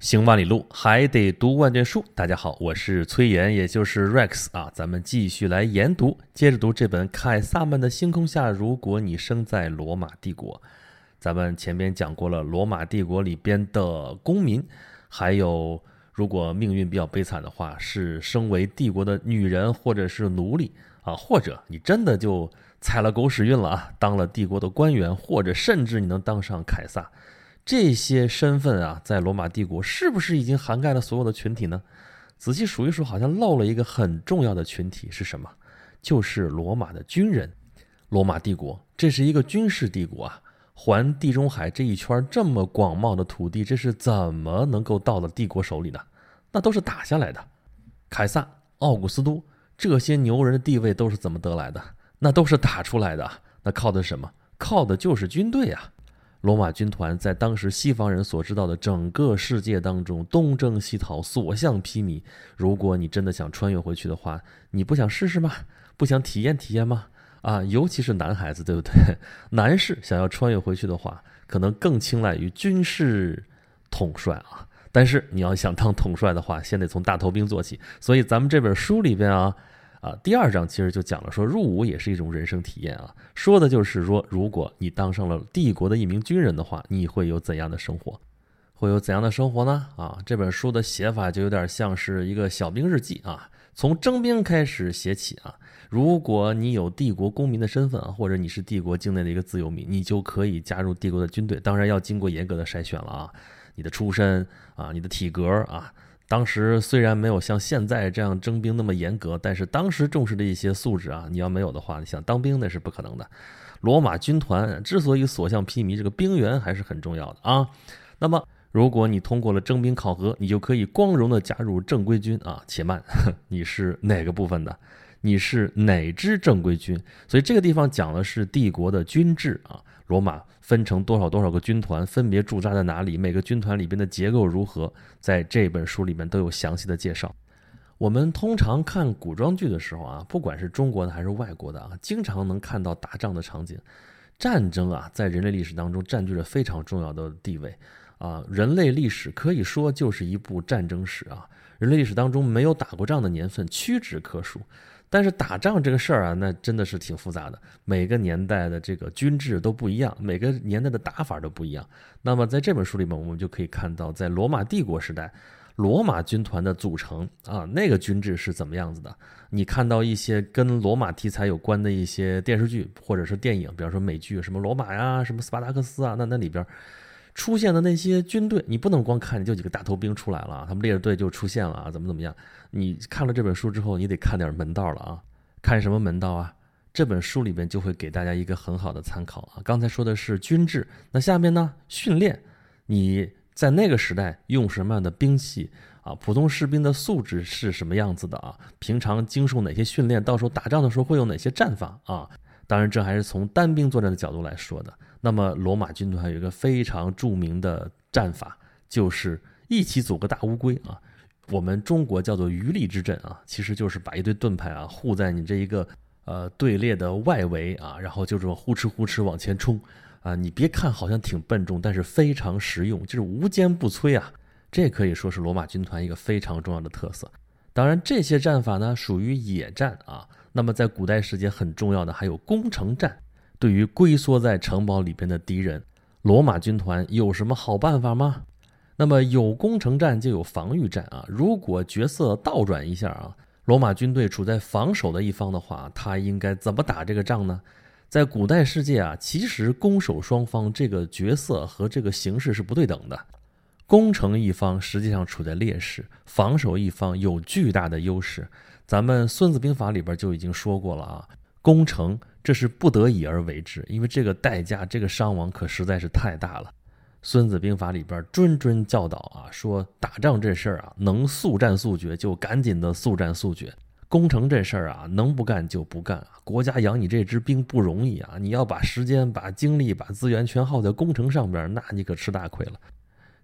行万里路，还得读万卷书。大家好，我是崔岩，也就是 Rex 啊。咱们继续来研读，接着读这本《凯撒们的星空下》。如果你生在罗马帝国，咱们前边讲过了罗马帝国里边的公民，还有如果命运比较悲惨的话，是生为帝国的女人或者是奴隶啊，或者你真的就踩了狗屎运了啊，当了帝国的官员，或者甚至你能当上凯撒。这些身份啊，在罗马帝国是不是已经涵盖了所有的群体呢？仔细数一数，好像漏了一个很重要的群体是什么？就是罗马的军人。罗马帝国这是一个军事帝国啊，环地中海这一圈这么广袤的土地，这是怎么能够到了帝国手里呢？那都是打下来的。凯撒、奥古斯都这些牛人的地位都是怎么得来的？那都是打出来的。那靠的什么？靠的就是军队啊。罗马军团在当时西方人所知道的整个世界当中东征西讨，所向披靡。如果你真的想穿越回去的话，你不想试试吗？不想体验体验吗？啊，尤其是男孩子，对不对？男士想要穿越回去的话，可能更青睐于军事统帅啊。但是你要想当统帅的话，先得从大头兵做起。所以咱们这本书里边啊。啊，第二章其实就讲了，说入伍也是一种人生体验啊，说的就是说，如果你当上了帝国的一名军人的话，你会有怎样的生活？会有怎样的生活呢？啊，这本书的写法就有点像是一个小兵日记啊，从征兵开始写起啊。如果你有帝国公民的身份啊，或者你是帝国境内的一个自由民，你就可以加入帝国的军队，当然要经过严格的筛选了啊，你的出身啊，你的体格啊。当时虽然没有像现在这样征兵那么严格，但是当时重视的一些素质啊，你要没有的话，你想当兵那是不可能的。罗马军团之所以所向披靡，这个兵员还是很重要的啊。那么，如果你通过了征兵考核，你就可以光荣的加入正规军啊。且慢，你是哪个部分的？你是哪支正规军？所以这个地方讲的是帝国的军制啊。罗马分成多少多少个军团，分别驻扎在哪里？每个军团里边的结构如何？在这本书里面都有详细的介绍。我们通常看古装剧的时候啊，不管是中国的还是外国的啊，经常能看到打仗的场景。战争啊，在人类历史当中占据着非常重要的地位啊。人类历史可以说就是一部战争史啊。人类历史当中没有打过仗的年份屈指可数。但是打仗这个事儿啊，那真的是挺复杂的。每个年代的这个军制都不一样，每个年代的打法都不一样。那么在这本书里面，我们就可以看到，在罗马帝国时代，罗马军团的组成啊，那个军制是怎么样子的。你看到一些跟罗马题材有关的一些电视剧或者是电影，比方说美剧，什么罗马呀，什么斯巴达克斯啊，那那里边。出现的那些军队，你不能光看，就几个大头兵出来了，他们列着队就出现了啊，怎么怎么样？你看了这本书之后，你得看点门道了啊！看什么门道啊？这本书里边就会给大家一个很好的参考啊。刚才说的是军制，那下面呢？训练，你在那个时代用什么样的兵器啊？普通士兵的素质是什么样子的啊？平常经受哪些训练？到时候打仗的时候会有哪些战法啊？当然，这还是从单兵作战的角度来说的。那么，罗马军团有一个非常著名的战法，就是一起组个大乌龟啊。我们中国叫做鱼力之阵啊，其实就是把一堆盾牌啊护在你这一个呃队列的外围啊，然后就这么呼哧呼哧往前冲啊。你别看好像挺笨重，但是非常实用，就是无坚不摧啊。这可以说是罗马军团一个非常重要的特色。当然，这些战法呢属于野战啊。那么，在古代世界很重要的还有攻城战。对于龟缩在城堡里边的敌人，罗马军团有什么好办法吗？那么有攻城战就有防御战啊。如果角色倒转一下啊，罗马军队处在防守的一方的话，他应该怎么打这个仗呢？在古代世界啊，其实攻守双方这个角色和这个形势是不对等的。攻城一方实际上处在劣势，防守一方有巨大的优势。咱们《孙子兵法》里边就已经说过了啊，攻城这是不得已而为之，因为这个代价、这个伤亡可实在是太大了。《孙子兵法》里边谆谆教导啊，说打仗这事儿啊，能速战速决就赶紧的速战速决；攻城这事儿啊，能不干就不干啊。国家养你这支兵不容易啊，你要把时间、把精力、把资源全耗在攻城上边，那你可吃大亏了。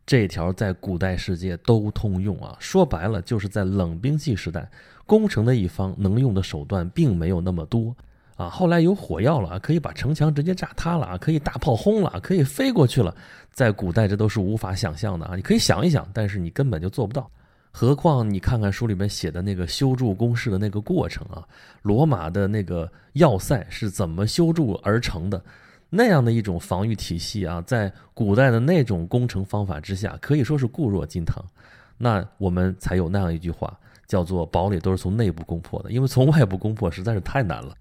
这条在古代世界都通用啊，说白了就是在冷兵器时代，攻城的一方能用的手段并没有那么多啊，后来有火药了，可以把城墙直接炸塌了啊，可以大炮轰了，可以飞过去了。在古代，这都是无法想象的啊！你可以想一想，但是你根本就做不到。何况你看看书里面写的那个修筑工事的那个过程啊，罗马的那个要塞是怎么修筑而成的？那样的一种防御体系啊，在古代的那种工程方法之下，可以说是固若金汤。那我们才有那样一句话，叫做“堡垒都是从内部攻破的”，因为从外部攻破实在是太难了。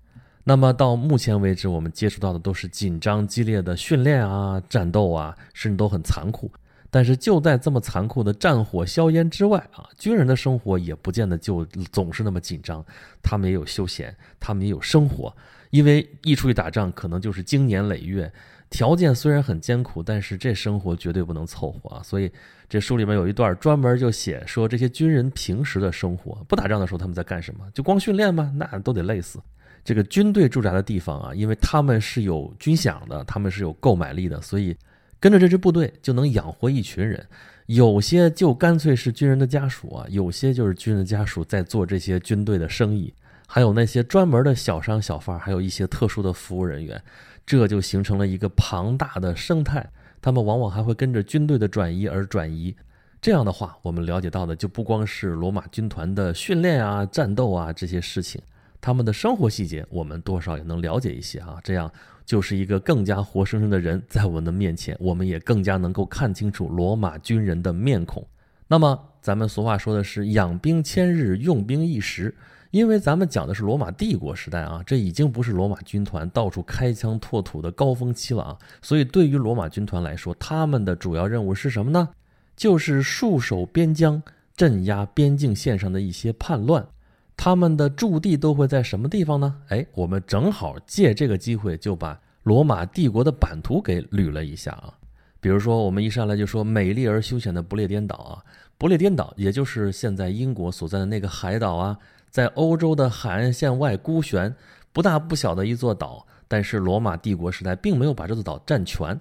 那么到目前为止，我们接触到的都是紧张激烈的训练啊、战斗啊，甚至都很残酷。但是就在这么残酷的战火硝烟之外啊，军人的生活也不见得就总是那么紧张，他们也有休闲，他们也有生活。因为一出去打仗，可能就是经年累月，条件虽然很艰苦，但是这生活绝对不能凑合啊。所以这书里面有一段专门就写说，这些军人平时的生活，不打仗的时候他们在干什么？就光训练吗？那都得累死。这个军队驻扎的地方啊，因为他们是有军饷的，他们是有购买力的，所以跟着这支部队就能养活一群人。有些就干脆是军人的家属啊，有些就是军人的家属在做这些军队的生意，还有那些专门的小商小贩，还有一些特殊的服务人员，这就形成了一个庞大的生态。他们往往还会跟着军队的转移而转移。这样的话，我们了解到的就不光是罗马军团的训练啊、战斗啊这些事情。他们的生活细节，我们多少也能了解一些啊，这样就是一个更加活生生的人在我们的面前，我们也更加能够看清楚罗马军人的面孔。那么，咱们俗话说的是“养兵千日，用兵一时”，因为咱们讲的是罗马帝国时代啊，这已经不是罗马军团到处开疆拓土的高峰期了啊。所以，对于罗马军团来说，他们的主要任务是什么呢？就是戍守边疆，镇压边境线上的一些叛乱。他们的驻地都会在什么地方呢？哎，我们正好借这个机会就把罗马帝国的版图给捋了一下啊。比如说，我们一上来就说美丽而休闲的不列颠岛啊，不列颠岛也就是现在英国所在的那个海岛啊，在欧洲的海岸线外孤悬，不大不小的一座岛。但是罗马帝国时代并没有把这座岛占全，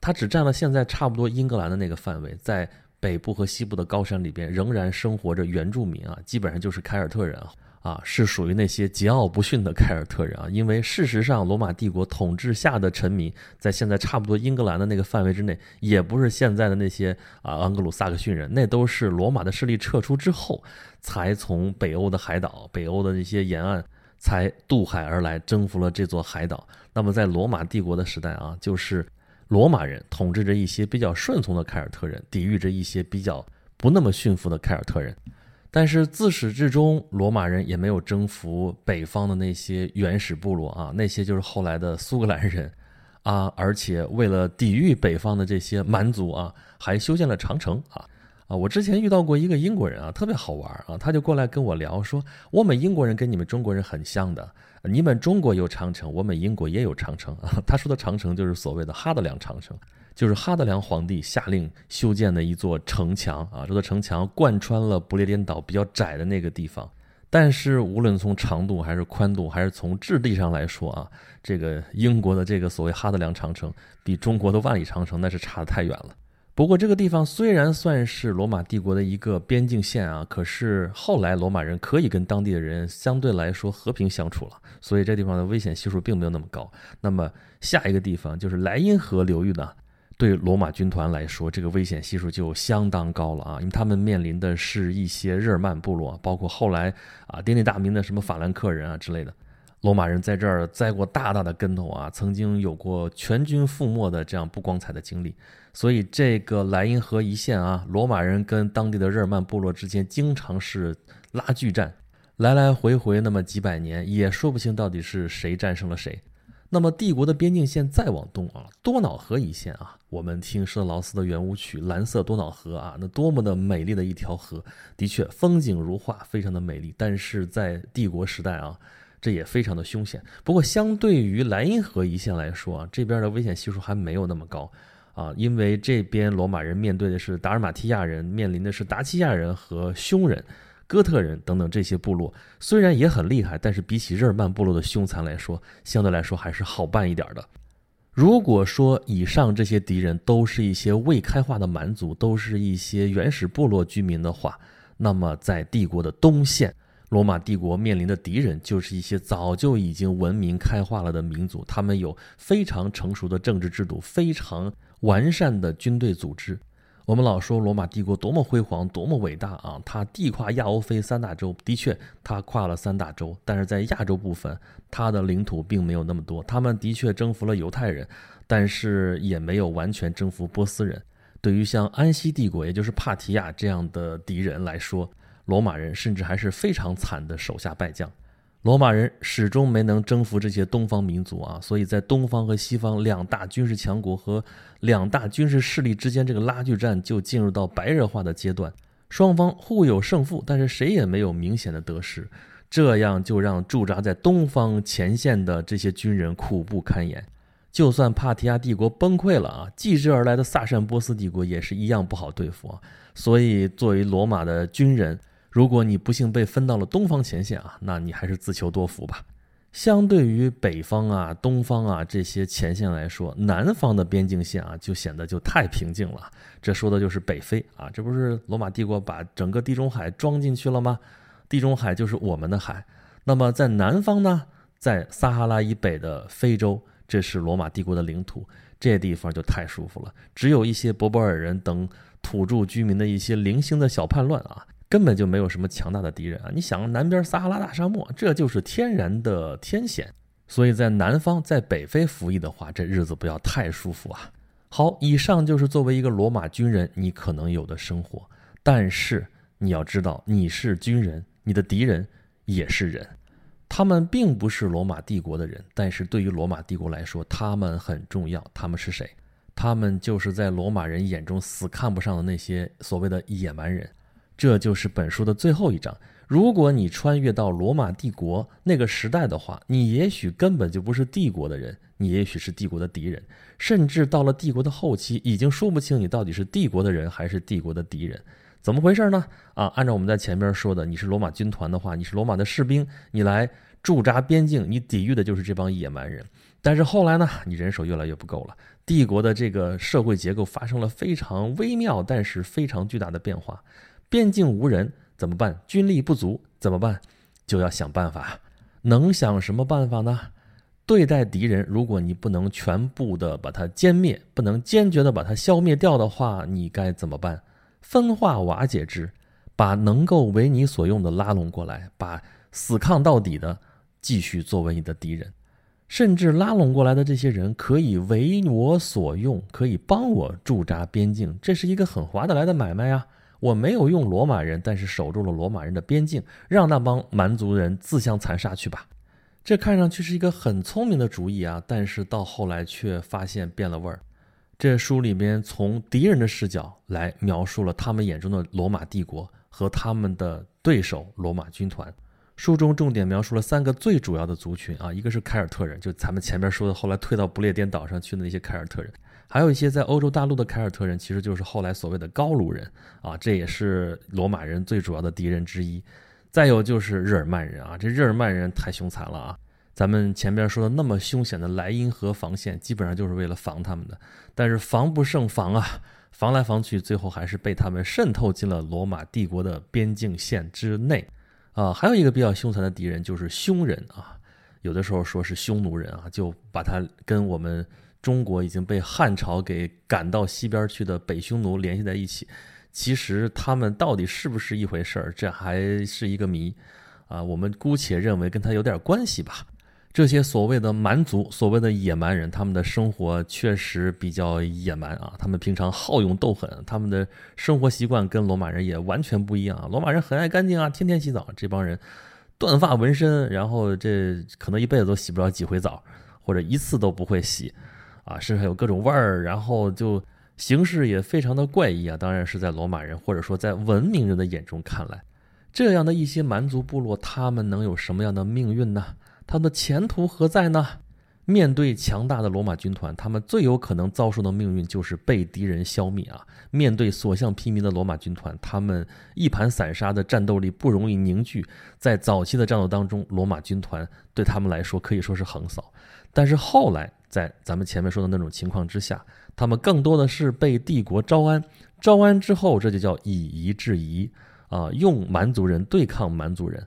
它只占了现在差不多英格兰的那个范围，在。北部和西部的高山里边仍然生活着原住民啊，基本上就是凯尔特人啊，啊是属于那些桀骜不驯的凯尔特人啊。因为事实上，罗马帝国统治下的臣民，在现在差不多英格兰的那个范围之内，也不是现在的那些啊安格鲁萨克逊人，那都是罗马的势力撤出之后，才从北欧的海岛、北欧的那些沿岸，才渡海而来，征服了这座海岛。那么在罗马帝国的时代啊，就是。罗马人统治着一些比较顺从的凯尔特人，抵御着一些比较不那么驯服的凯尔特人。但是自始至终，罗马人也没有征服北方的那些原始部落啊，那些就是后来的苏格兰人啊。而且为了抵御北方的这些蛮族啊，还修建了长城啊啊！我之前遇到过一个英国人啊，特别好玩啊，他就过来跟我聊说，我们英国人跟你们中国人很像的。你们中国有长城，我们英国也有长城啊。他说的长城就是所谓的哈德良长城，就是哈德良皇帝下令修建的一座城墙啊。这座城墙贯穿了不列颠岛比较窄的那个地方，但是无论从长度还是宽度，还是从质地上来说啊，这个英国的这个所谓哈德良长城，比中国的万里长城那是差得太远了。不过这个地方虽然算是罗马帝国的一个边境线啊，可是后来罗马人可以跟当地的人相对来说和平相处了，所以这地方的危险系数并没有那么高。那么下一个地方就是莱茵河流域呢，对罗马军团来说，这个危险系数就相当高了啊，因为他们面临的是一些日耳曼部落，包括后来啊鼎鼎大名的什么法兰克人啊之类的。罗马人在这儿栽过大大的跟头啊，曾经有过全军覆没的这样不光彩的经历，所以这个莱茵河一线啊，罗马人跟当地的日耳曼部落之间经常是拉锯战，来来回回那么几百年，也说不清到底是谁战胜了谁。那么帝国的边境线再往东啊，多瑙河一线啊，我们听施特劳斯的圆舞曲《蓝色多瑙河》啊，那多么的美丽的一条河，的确风景如画，非常的美丽。但是在帝国时代啊。这也非常的凶险。不过，相对于莱茵河一线来说啊，这边的危险系数还没有那么高啊，因为这边罗马人面对的是达尔马提亚人，面临的是达契亚人和匈人、哥特人等等这些部落，虽然也很厉害，但是比起日耳曼部落的凶残来说，相对来说还是好办一点的。如果说以上这些敌人都是一些未开化的蛮族，都是一些原始部落居民的话，那么在帝国的东线。罗马帝国面临的敌人就是一些早就已经文明开化了的民族，他们有非常成熟的政治制度，非常完善的军队组织。我们老说罗马帝国多么辉煌，多么伟大啊！它地跨亚欧非三大洲，的确，它跨了三大洲，但是在亚洲部分，它的领土并没有那么多。他们的确征服了犹太人，但是也没有完全征服波斯人。对于像安息帝国，也就是帕提亚这样的敌人来说，罗马人甚至还是非常惨的手下败将。罗马人始终没能征服这些东方民族啊，所以在东方和西方两大军事强国和两大军事势力之间，这个拉锯战就进入到白热化的阶段。双方互有胜负，但是谁也没有明显的得失，这样就让驻扎在东方前线的这些军人苦不堪言。就算帕提亚帝国崩溃了啊，继之而来的萨珊波斯帝国也是一样不好对付啊。所以，作为罗马的军人，如果你不幸被分到了东方前线啊，那你还是自求多福吧。相对于北方啊、东方啊这些前线来说，南方的边境线啊就显得就太平静了。这说的就是北非啊，这不是罗马帝国把整个地中海装进去了吗？地中海就是我们的海。那么在南方呢，在撒哈拉以北的非洲，这是罗马帝国的领土，这地方就太舒服了。只有一些博柏尔人等土著居民的一些零星的小叛乱啊。根本就没有什么强大的敌人啊！你想，南边撒哈拉大沙漠，这就是天然的天险，所以在南方，在北非服役的话，这日子不要太舒服啊。好，以上就是作为一个罗马军人你可能有的生活，但是你要知道，你是军人，你的敌人也是人，他们并不是罗马帝国的人，但是对于罗马帝国来说，他们很重要。他们是谁？他们就是在罗马人眼中死看不上的那些所谓的野蛮人。这就是本书的最后一章。如果你穿越到罗马帝国那个时代的话，你也许根本就不是帝国的人，你也许是帝国的敌人，甚至到了帝国的后期，已经说不清你到底是帝国的人还是帝国的敌人。怎么回事呢？啊，按照我们在前面说的，你是罗马军团的话，你是罗马的士兵，你来驻扎边境，你抵御的就是这帮野蛮人。但是后来呢，你人手越来越不够了，帝国的这个社会结构发生了非常微妙但是非常巨大的变化。边境无人怎么办？军力不足怎么办？就要想办法。能想什么办法呢？对待敌人，如果你不能全部的把它歼灭，不能坚决的把它消灭掉的话，你该怎么办？分化瓦解之，把能够为你所用的拉拢过来，把死抗到底的继续作为你的敌人，甚至拉拢过来的这些人可以为我所用，可以帮我驻扎边境，这是一个很划得来的买卖啊。我没有用罗马人，但是守住了罗马人的边境，让那帮蛮族人自相残杀去吧。这看上去是一个很聪明的主意啊，但是到后来却发现变了味儿。这书里边从敌人的视角来描述了他们眼中的罗马帝国和他们的对手罗马军团。书中重点描述了三个最主要的族群啊，一个是凯尔特人，就咱们前面说的后来退到不列颠岛上去的那些凯尔特人。还有一些在欧洲大陆的凯尔特人，其实就是后来所谓的高卢人啊，这也是罗马人最主要的敌人之一。再有就是日耳曼人啊，这日耳曼人太凶残了啊！咱们前边说的那么凶险的莱茵河防线，基本上就是为了防他们的，但是防不胜防啊，防来防去，最后还是被他们渗透进了罗马帝国的边境线之内啊。还有一个比较凶残的敌人就是匈人啊，有的时候说是匈奴人啊，就把他跟我们。中国已经被汉朝给赶到西边去的北匈奴联系在一起，其实他们到底是不是一回事儿，这还是一个谜啊！我们姑且认为跟他有点关系吧。这些所谓的蛮族、所谓的野蛮人，他们的生活确实比较野蛮啊。他们平常好勇斗狠，他们的生活习惯跟罗马人也完全不一样啊。罗马人很爱干净啊，天天洗澡，这帮人断发纹身，然后这可能一辈子都洗不了几回澡，或者一次都不会洗。啊，身上有各种味儿，然后就形式也非常的怪异啊。当然是在罗马人或者说在文明人的眼中看来，这样的一些蛮族部落，他们能有什么样的命运呢？他们的前途何在呢？面对强大的罗马军团，他们最有可能遭受的命运就是被敌人消灭啊！面对所向披靡的罗马军团，他们一盘散沙的战斗力不容易凝聚。在早期的战斗当中，罗马军团对他们来说可以说是横扫，但是后来。在咱们前面说的那种情况之下，他们更多的是被帝国招安，招安之后，这就叫以夷制夷啊，用蛮族人对抗蛮族人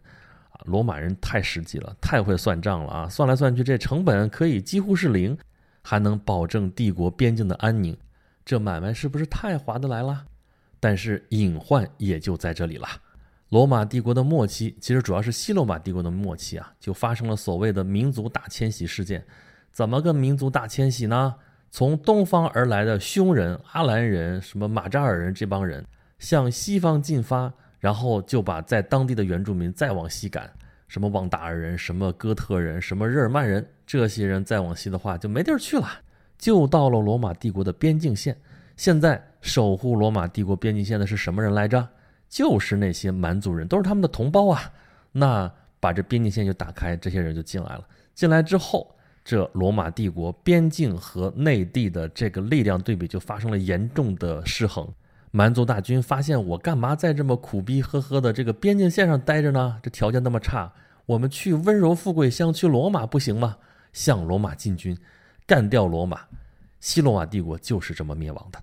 啊，罗马人太实际了，太会算账了啊！算来算去，这成本可以几乎是零，还能保证帝国边境的安宁，这买卖是不是太划得来了？但是隐患也就在这里了。罗马帝国的末期，其实主要是西罗马帝国的末期啊，就发生了所谓的民族大迁徙事件。怎么个民族大迁徙呢？从东方而来的匈人、阿兰人、什么马扎尔人这帮人向西方进发，然后就把在当地的原住民再往西赶，什么旺达尔人、什么哥特人、什么日耳曼人，这些人再往西的话就没地儿去了，就到了罗马帝国的边境线。现在守护罗马帝国边境线的是什么人来着？就是那些蛮族人，都是他们的同胞啊。那把这边境线就打开，这些人就进来了。进来之后，这罗马帝国边境和内地的这个力量对比就发生了严重的失衡。蛮族大军发现，我干嘛在这么苦逼呵呵的这个边境线上待着呢？这条件那么差，我们去温柔富贵乡，去罗马不行吗？向罗马进军，干掉罗马。西罗马帝国就是这么灭亡的。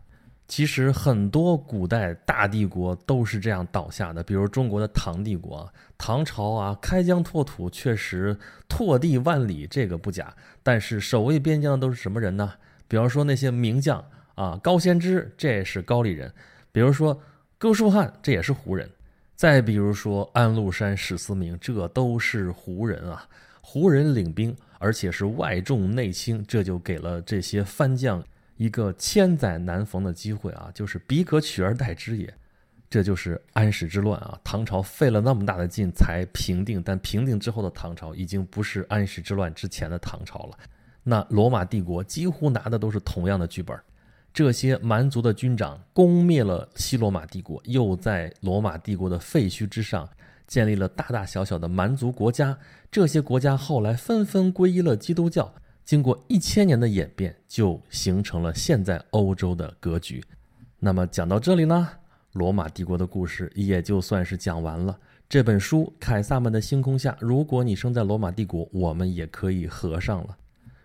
其实很多古代大帝国都是这样倒下的，比如中国的唐帝国、唐朝啊，开疆拓土确实拓地万里，这个不假。但是守卫边疆的都是什么人呢？比方说那些名将啊，高仙芝这也是高丽人；比如说哥舒翰这也是胡人；再比如说安禄山、史思明，这都是胡人啊。胡人领兵，而且是外重内轻，这就给了这些番将。一个千载难逢的机会啊，就是彼可取而代之也，这就是安史之乱啊。唐朝费了那么大的劲才平定，但平定之后的唐朝已经不是安史之乱之前的唐朝了。那罗马帝国几乎拿的都是同样的剧本，这些蛮族的军长攻灭了西罗马帝国，又在罗马帝国的废墟之上建立了大大小小的蛮族国家，这些国家后来纷纷皈依了基督教。经过一千年的演变，就形成了现在欧洲的格局。那么讲到这里呢，罗马帝国的故事也就算是讲完了。这本书《凯撒们的星空下》，如果你生在罗马帝国，我们也可以合上了。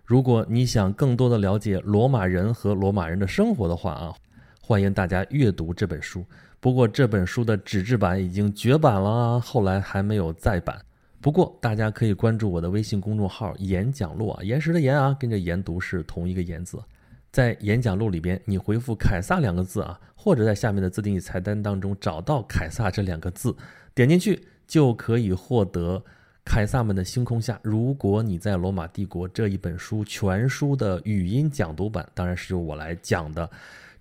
如果你想更多的了解罗马人和罗马人的生活的话啊，欢迎大家阅读这本书。不过这本书的纸质版已经绝版了，后来还没有再版。不过，大家可以关注我的微信公众号“演讲录”啊，岩石的岩啊，跟着研读是同一个言字。在演讲录里边，你回复“凯撒”两个字啊，或者在下面的自定义菜单当中找到“凯撒”这两个字，点进去就可以获得《凯撒们的星空下》。如果你在罗马帝国这一本书全书的语音讲读版，当然是由我来讲的。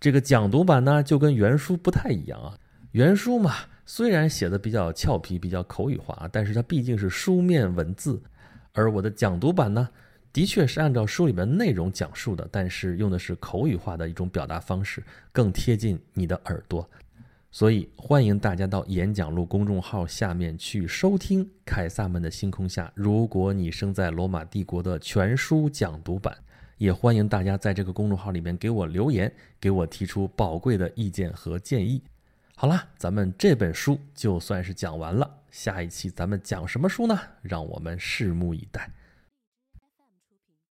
这个讲读版呢，就跟原书不太一样啊，原书嘛。虽然写的比较俏皮、比较口语化，但是它毕竟是书面文字，而我的讲读版呢，的确是按照书里面内容讲述的，但是用的是口语化的一种表达方式，更贴近你的耳朵。所以欢迎大家到演讲录公众号下面去收听《凯撒们的星空下》。如果你生在罗马帝国的全书讲读版，也欢迎大家在这个公众号里面给我留言，给我提出宝贵的意见和建议。好了，咱们这本书就算是讲完了。下一期咱们讲什么书呢？让我们拭目以待。